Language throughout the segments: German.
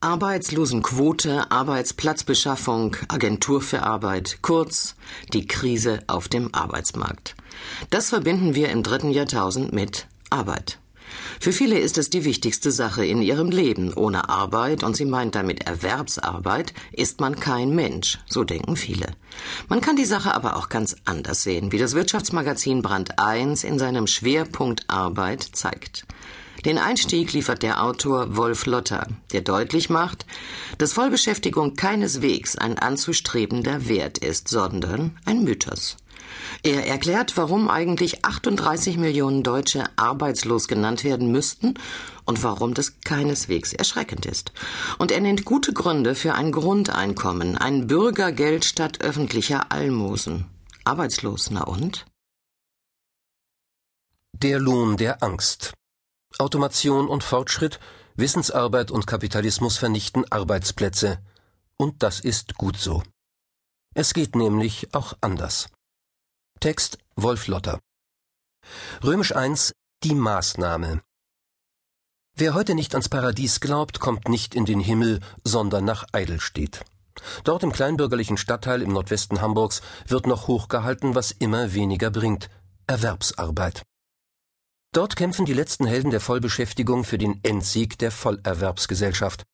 Arbeitslosenquote, Arbeitsplatzbeschaffung, Agentur für Arbeit, kurz die Krise auf dem Arbeitsmarkt. Das verbinden wir im dritten Jahrtausend mit Arbeit. Für viele ist es die wichtigste Sache in ihrem Leben. Ohne Arbeit, und sie meint damit Erwerbsarbeit, ist man kein Mensch, so denken viele. Man kann die Sache aber auch ganz anders sehen, wie das Wirtschaftsmagazin Brand 1 in seinem Schwerpunkt Arbeit zeigt. Den Einstieg liefert der Autor Wolf Lotter, der deutlich macht, dass Vollbeschäftigung keineswegs ein anzustrebender Wert ist, sondern ein Mythos. Er erklärt, warum eigentlich 38 Millionen Deutsche arbeitslos genannt werden müssten und warum das keineswegs erschreckend ist. Und er nennt gute Gründe für ein Grundeinkommen, ein Bürgergeld statt öffentlicher Almosen. Arbeitslos, na und? Der Lohn der Angst. Automation und Fortschritt, Wissensarbeit und Kapitalismus vernichten Arbeitsplätze. Und das ist gut so. Es geht nämlich auch anders. Text Wolf Lotter. Römisch 1 Die Maßnahme. Wer heute nicht ans Paradies glaubt, kommt nicht in den Himmel, sondern nach Eidelstedt. Dort im kleinbürgerlichen Stadtteil im Nordwesten Hamburgs wird noch hochgehalten, was immer weniger bringt Erwerbsarbeit. Dort kämpfen die letzten Helden der Vollbeschäftigung für den Endsieg der Vollerwerbsgesellschaft.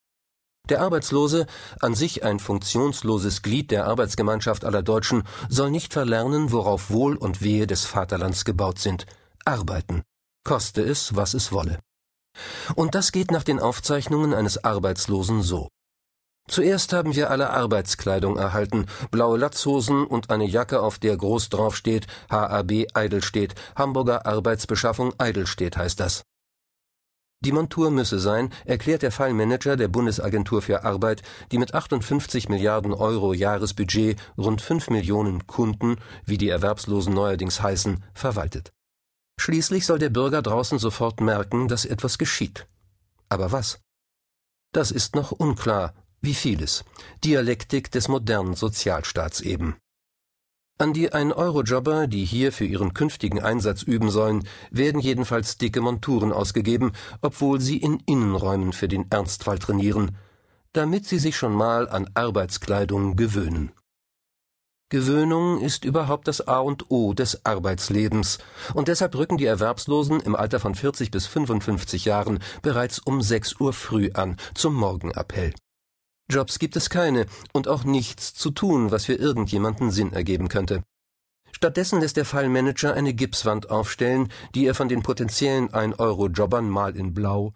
Der Arbeitslose, an sich ein funktionsloses Glied der Arbeitsgemeinschaft aller Deutschen, soll nicht verlernen, worauf Wohl und Wehe des Vaterlands gebaut sind. Arbeiten. Koste es, was es wolle. Und das geht nach den Aufzeichnungen eines Arbeitslosen so. Zuerst haben wir alle Arbeitskleidung erhalten, blaue Latzhosen und eine Jacke, auf der groß draufsteht HAB Eidelstedt, Hamburger Arbeitsbeschaffung Eidelstedt heißt das. Die Montur müsse sein, erklärt der Fallmanager der Bundesagentur für Arbeit, die mit 58 Milliarden Euro Jahresbudget rund 5 Millionen Kunden, wie die Erwerbslosen neuerdings heißen, verwaltet. Schließlich soll der Bürger draußen sofort merken, dass etwas geschieht. Aber was? Das ist noch unklar wie vieles. Dialektik des modernen Sozialstaats eben. An die Ein-Euro-Jobber, die hier für ihren künftigen Einsatz üben sollen, werden jedenfalls dicke Monturen ausgegeben, obwohl sie in Innenräumen für den Ernstfall trainieren, damit sie sich schon mal an Arbeitskleidung gewöhnen. Gewöhnung ist überhaupt das A und O des Arbeitslebens, und deshalb rücken die Erwerbslosen im Alter von 40 bis 55 Jahren bereits um 6 Uhr früh an zum Morgenappell. Jobs gibt es keine und auch nichts zu tun, was für irgendjemanden Sinn ergeben könnte. Stattdessen lässt der Fallmanager eine Gipswand aufstellen, die er von den potenziellen 1-Euro-Jobbern mal in Blau,